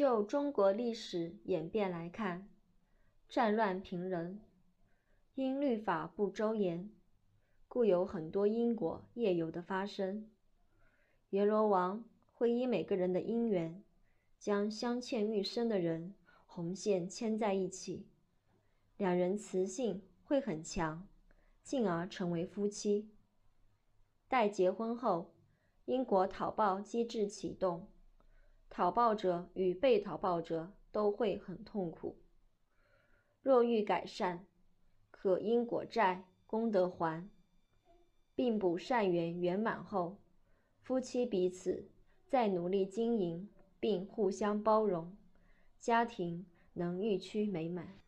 就中国历史演变来看，战乱频仍，因律法不周严，故有很多因果业由的发生。阎罗王会依每个人的因缘，将相欠愈深的人红线牵在一起，两人磁性会很强，进而成为夫妻。待结婚后，因果讨报机制启动。讨报者与被讨报者都会很痛苦。若欲改善，可因果债功德还，并补善缘圆满后，夫妻彼此再努力经营，并互相包容，家庭能愈趋美满。